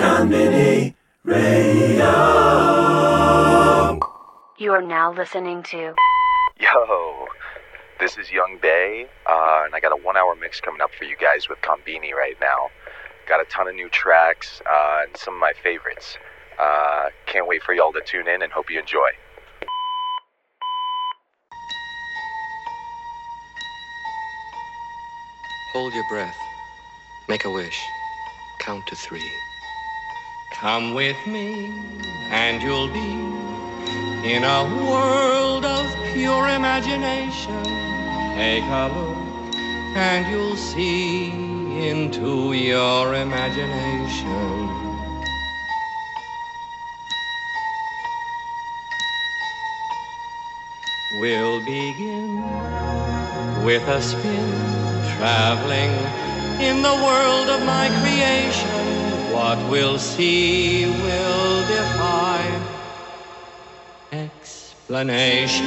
Konbini Radio. You are now listening to Yo, this is Yung Bae, uh, and I got a one hour mix coming up for you guys with Konbini right now. Got a ton of new tracks uh, and some of my favorites. Uh, can't wait for y'all to tune in and hope you enjoy. Hold your breath. Make a wish. Count to three. Come with me, and you'll be in a world of pure imagination. Take a look, and you'll see into your imagination. We'll begin with a spin, traveling in the world of my creation. What we'll see will defy explanation.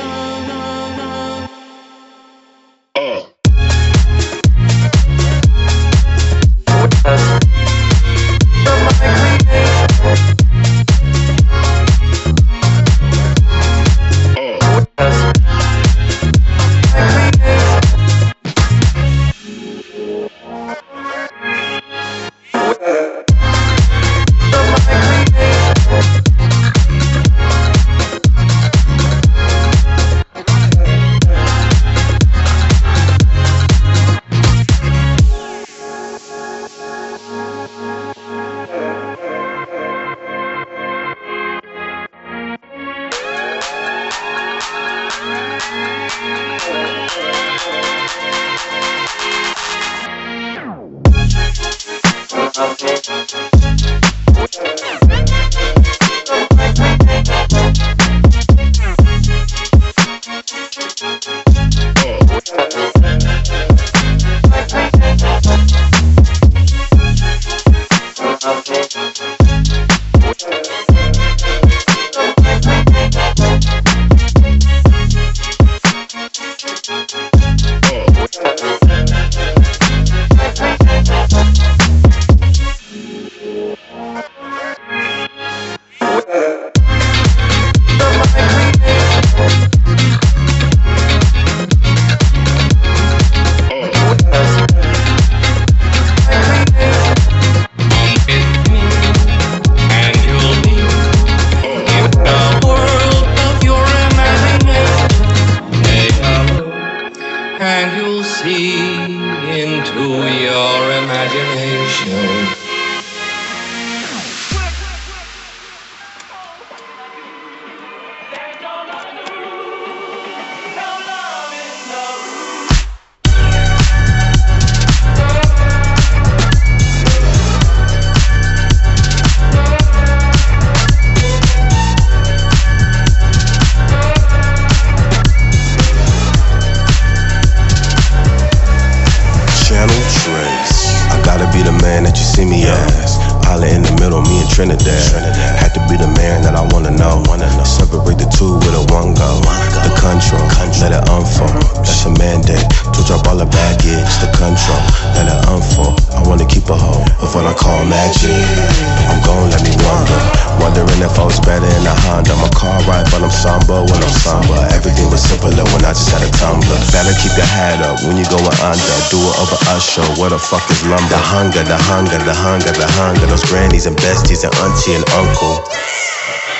In a Honda. My car right, but I'm somber when I'm somber. Everything was simpler when I just had a tumbler. Better keep your head up when you going under. Do it over usher. What the fuck is lumber? The hunger, the hunger, the hunger, the hunger. Those grannies and besties and auntie and uncle.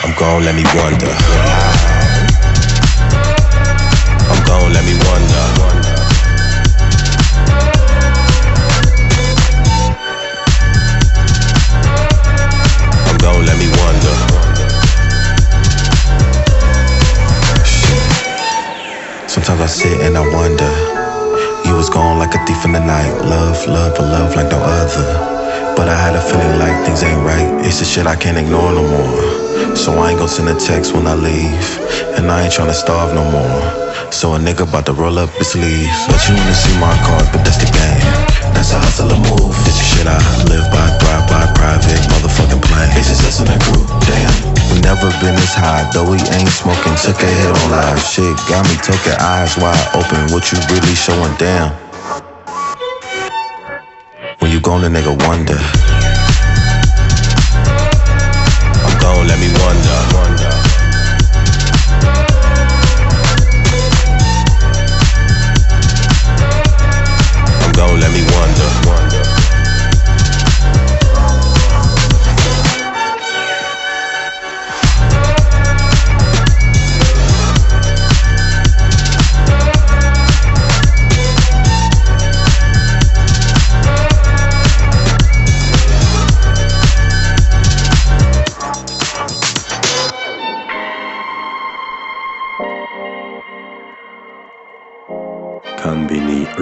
I'm gone, let me wonder. I'm gon' let me wonder. Let me Sometimes I sit and I wonder. You was gone like a thief in the night. Love, love, and love like no other. But I had a feeling like things ain't right. It's the shit I can't ignore no more. So I ain't gon' send a text when I leave. And I ain't tryna starve no more. So a nigga about to roll up his sleeves. But you wanna see my card, but that's the game. That's a hustler move. This is shit I live by, thrive by, private motherfucking plan. It's just us and a crew, damn. We never been this high, though we ain't smoking. Took a hit on live shit, got me token eyes wide open. What you really showing, damn? When you gonna nigga wonder. I'm gone, let me wonder.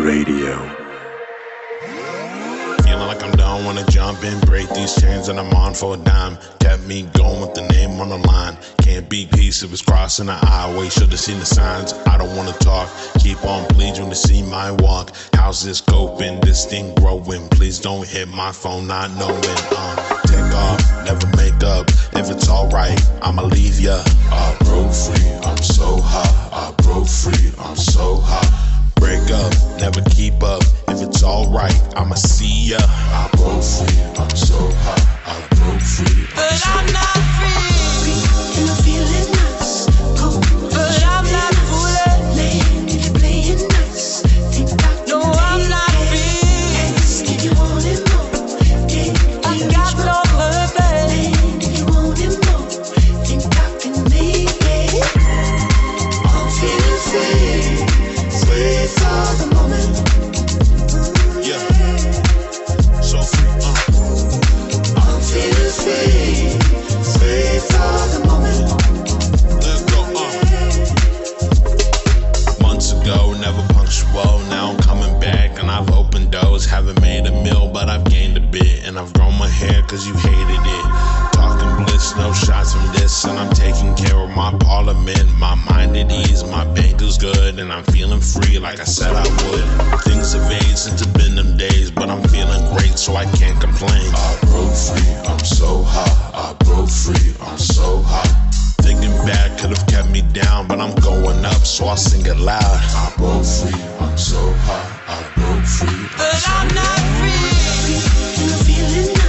Radio. Feeling like I'm done, wanna jump in, break these chains, and I'm on for a dime. Kept me going with the name on the line. Can't be peace if it's crossing the highway. Should've seen the signs. I don't wanna talk. Keep on bleeding to see my walk. How's this coping? This thing growing. Please don't hit my phone, not knowing. Uh, take off, never make up. If it's alright, I'ma leave ya. I broke free, I'm so hot. I broke free, I'm so hot. Break up, never keep up. If it's alright, I'ma see ya. I broke free, I'm so hot. I broke free, I'm But so I'm not free. And I'm feeling free like I said I would. Things have aged since it's been them days, but I'm feeling great so I can't complain. I broke free, I'm so hot. I broke free, I'm so hot. Thinking back could have kept me down, but I'm going up, so I'll sing it loud. I broke free, I'm so hot. I broke free. But I'm not free. And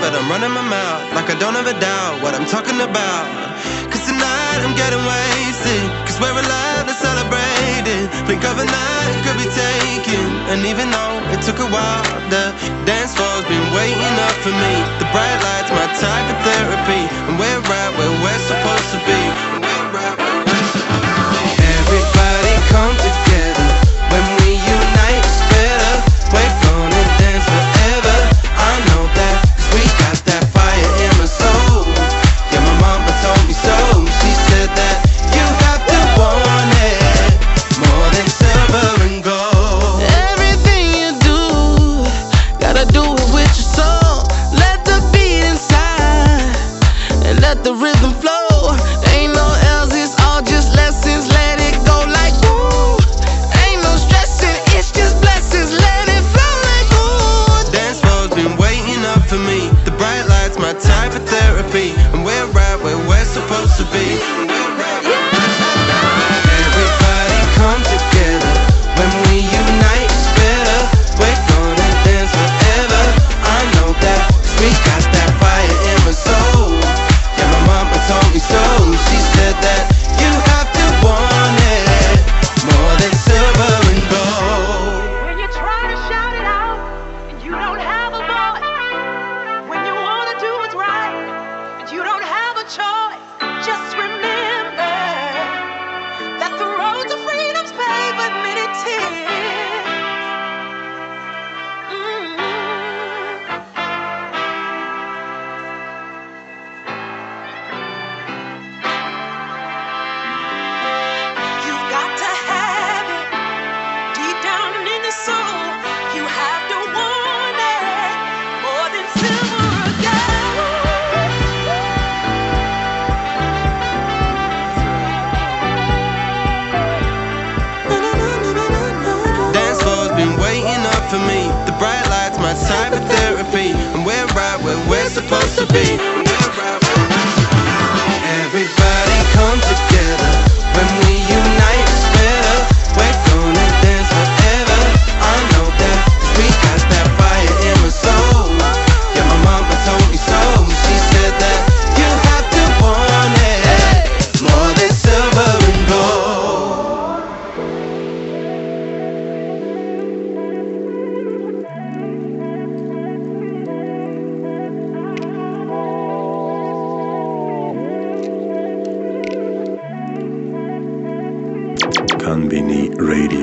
but I'm running my mouth like I don't ever doubt what I'm talking about. Cause tonight I'm getting wasted, cause we're alive celebrate it Blink of an eye could be taken, and even though it took a while, the dance floor's been waiting up for me. The bright lights, my type of therapy, and we're right where we're supposed to be. Konbini Radio.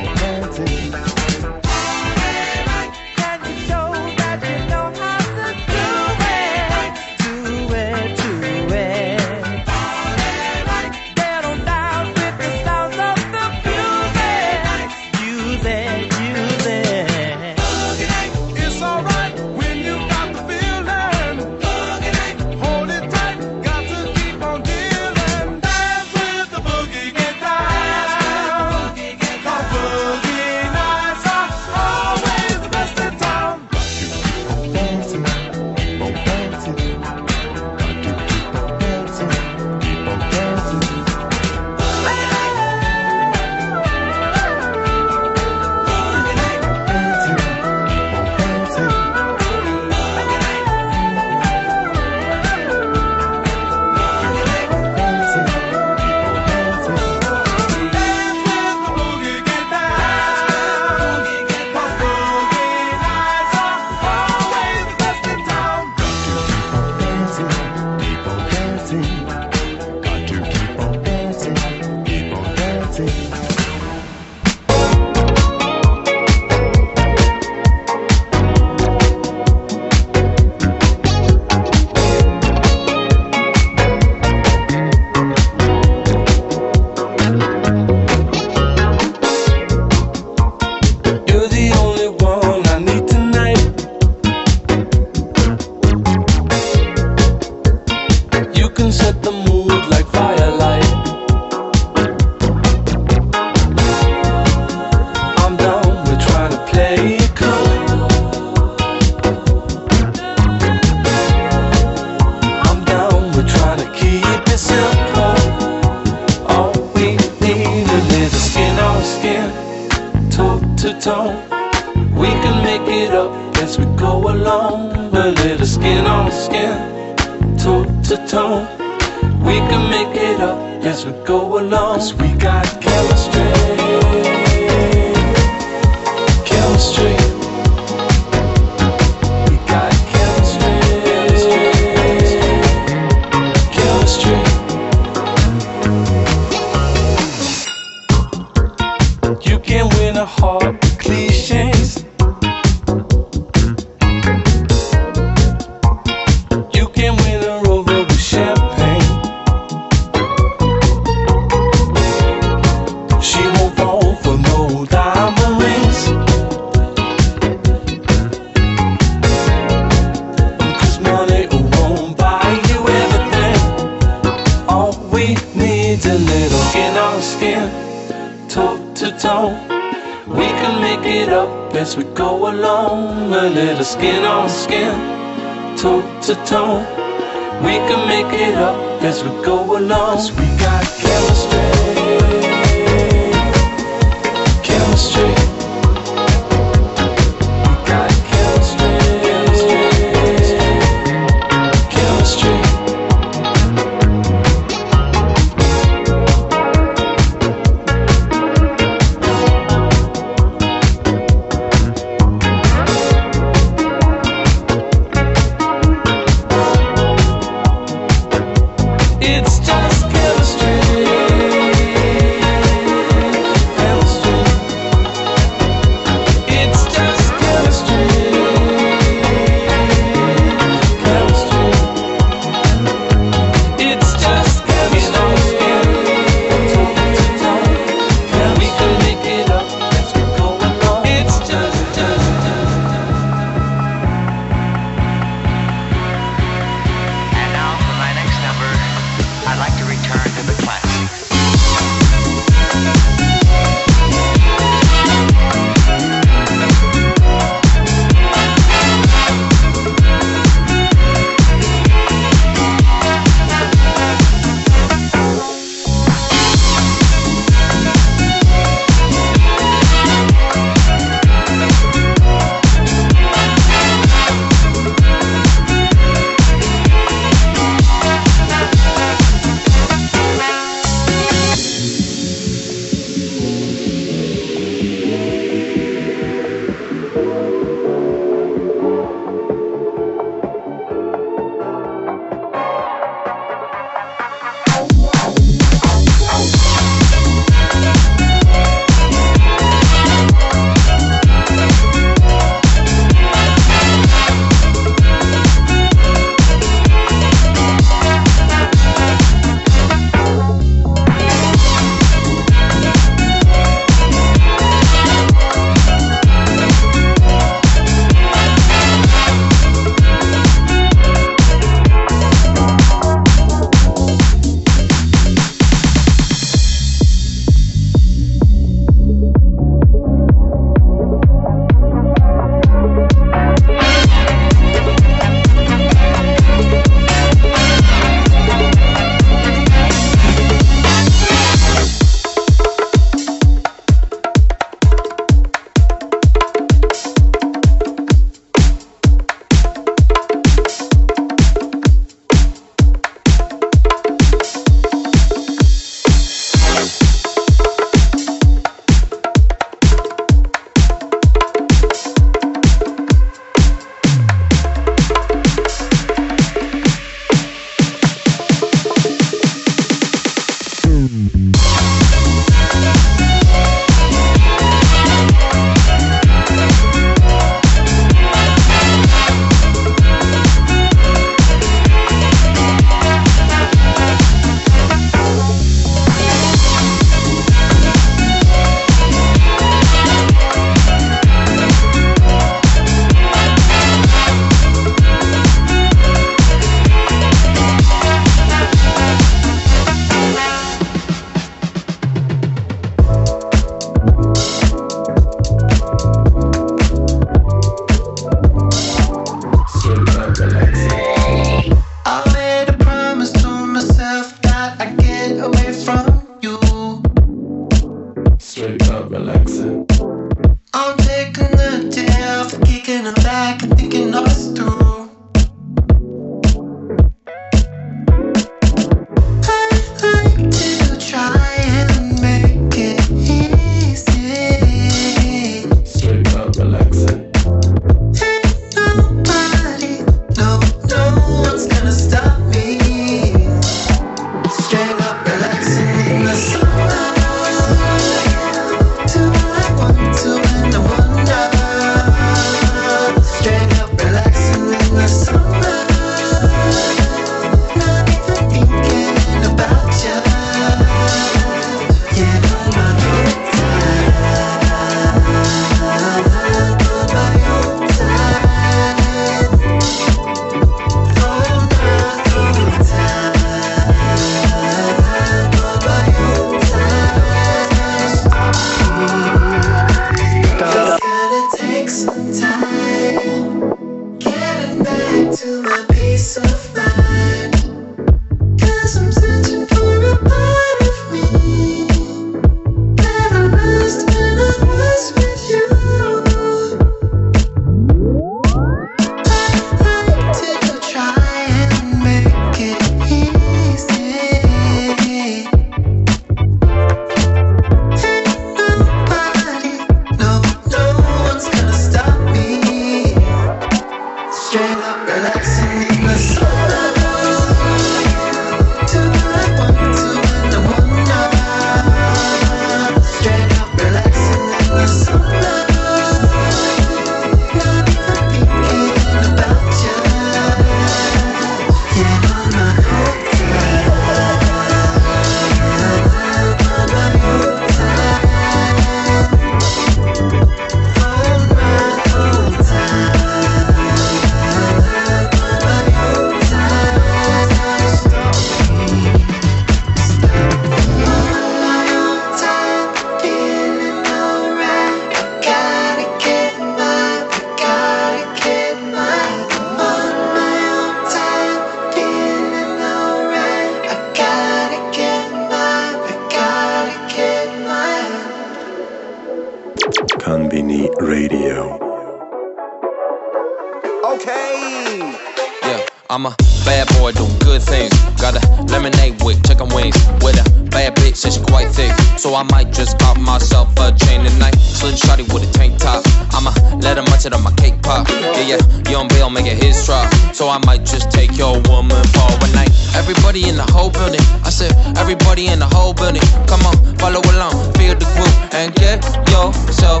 I'm a bad boy doing good things. Got a lemonade with chicken wings. With a bad bitch and she quite thick. So I might just pop myself a chain tonight. Slim shotty with a tank top. I'ma let her munch it on my cake pop. Yeah, yeah, young Bill make it his drop. So I might just take your woman for a night. Everybody in the whole building. I said, everybody in the whole building. Come on, follow along, feel the groove, and get yourself.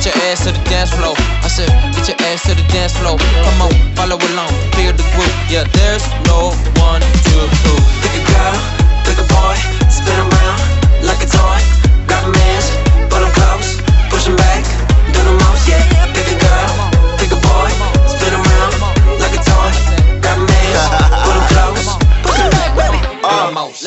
Get your ass to the dance floor. I said, get your ass to the dance floor. Come on, follow along, feel the groove. Yeah, there's no one to prove. Pick a girl, pick a boy, spin around like a toy.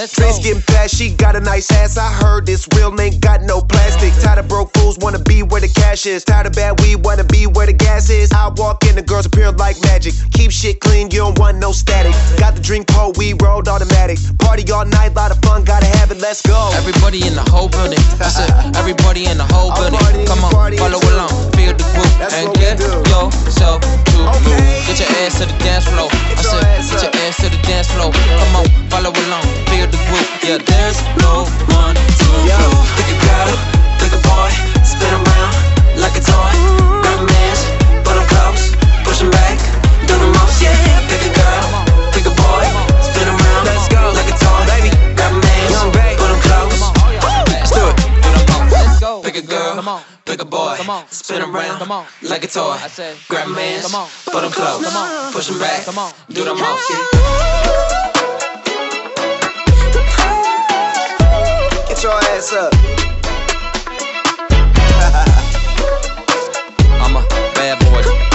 Uh, Face getting fat, she got a nice ass. I heard this real ain't got no plastic. Tired of broke fools, wanna be where the cash is. Tired of bad weed, wanna be where the gas is. I walk in, the girls appear like magic. Keep shit clean, you don't want no static. Got the drink pull, we rolled automatic. Party all night, lot of fun, gotta have it, let's go. Everybody in the whole building. that's it. everybody in the whole building. Come on, follow along, feel the groove, and get yourself to move. Get your ass to the dance floor. I said, get your ass to the dance floor. Come on, follow along, feel the groove. Yeah, there's no one to prove. Pick a girl, pick a boy, spin around like a toy. Grab a man's, put 'em close, push 'em back, do the most, yeah. Pick a girl, pick a boy, spin around like a toy. Baby, grab a man's, put 'em close. Let's do it. Pick a girl, pick a boy, spin around like a toy. Grab a man's, put 'em close, push 'em back, do the most. Your ass up. I'm a bad boy.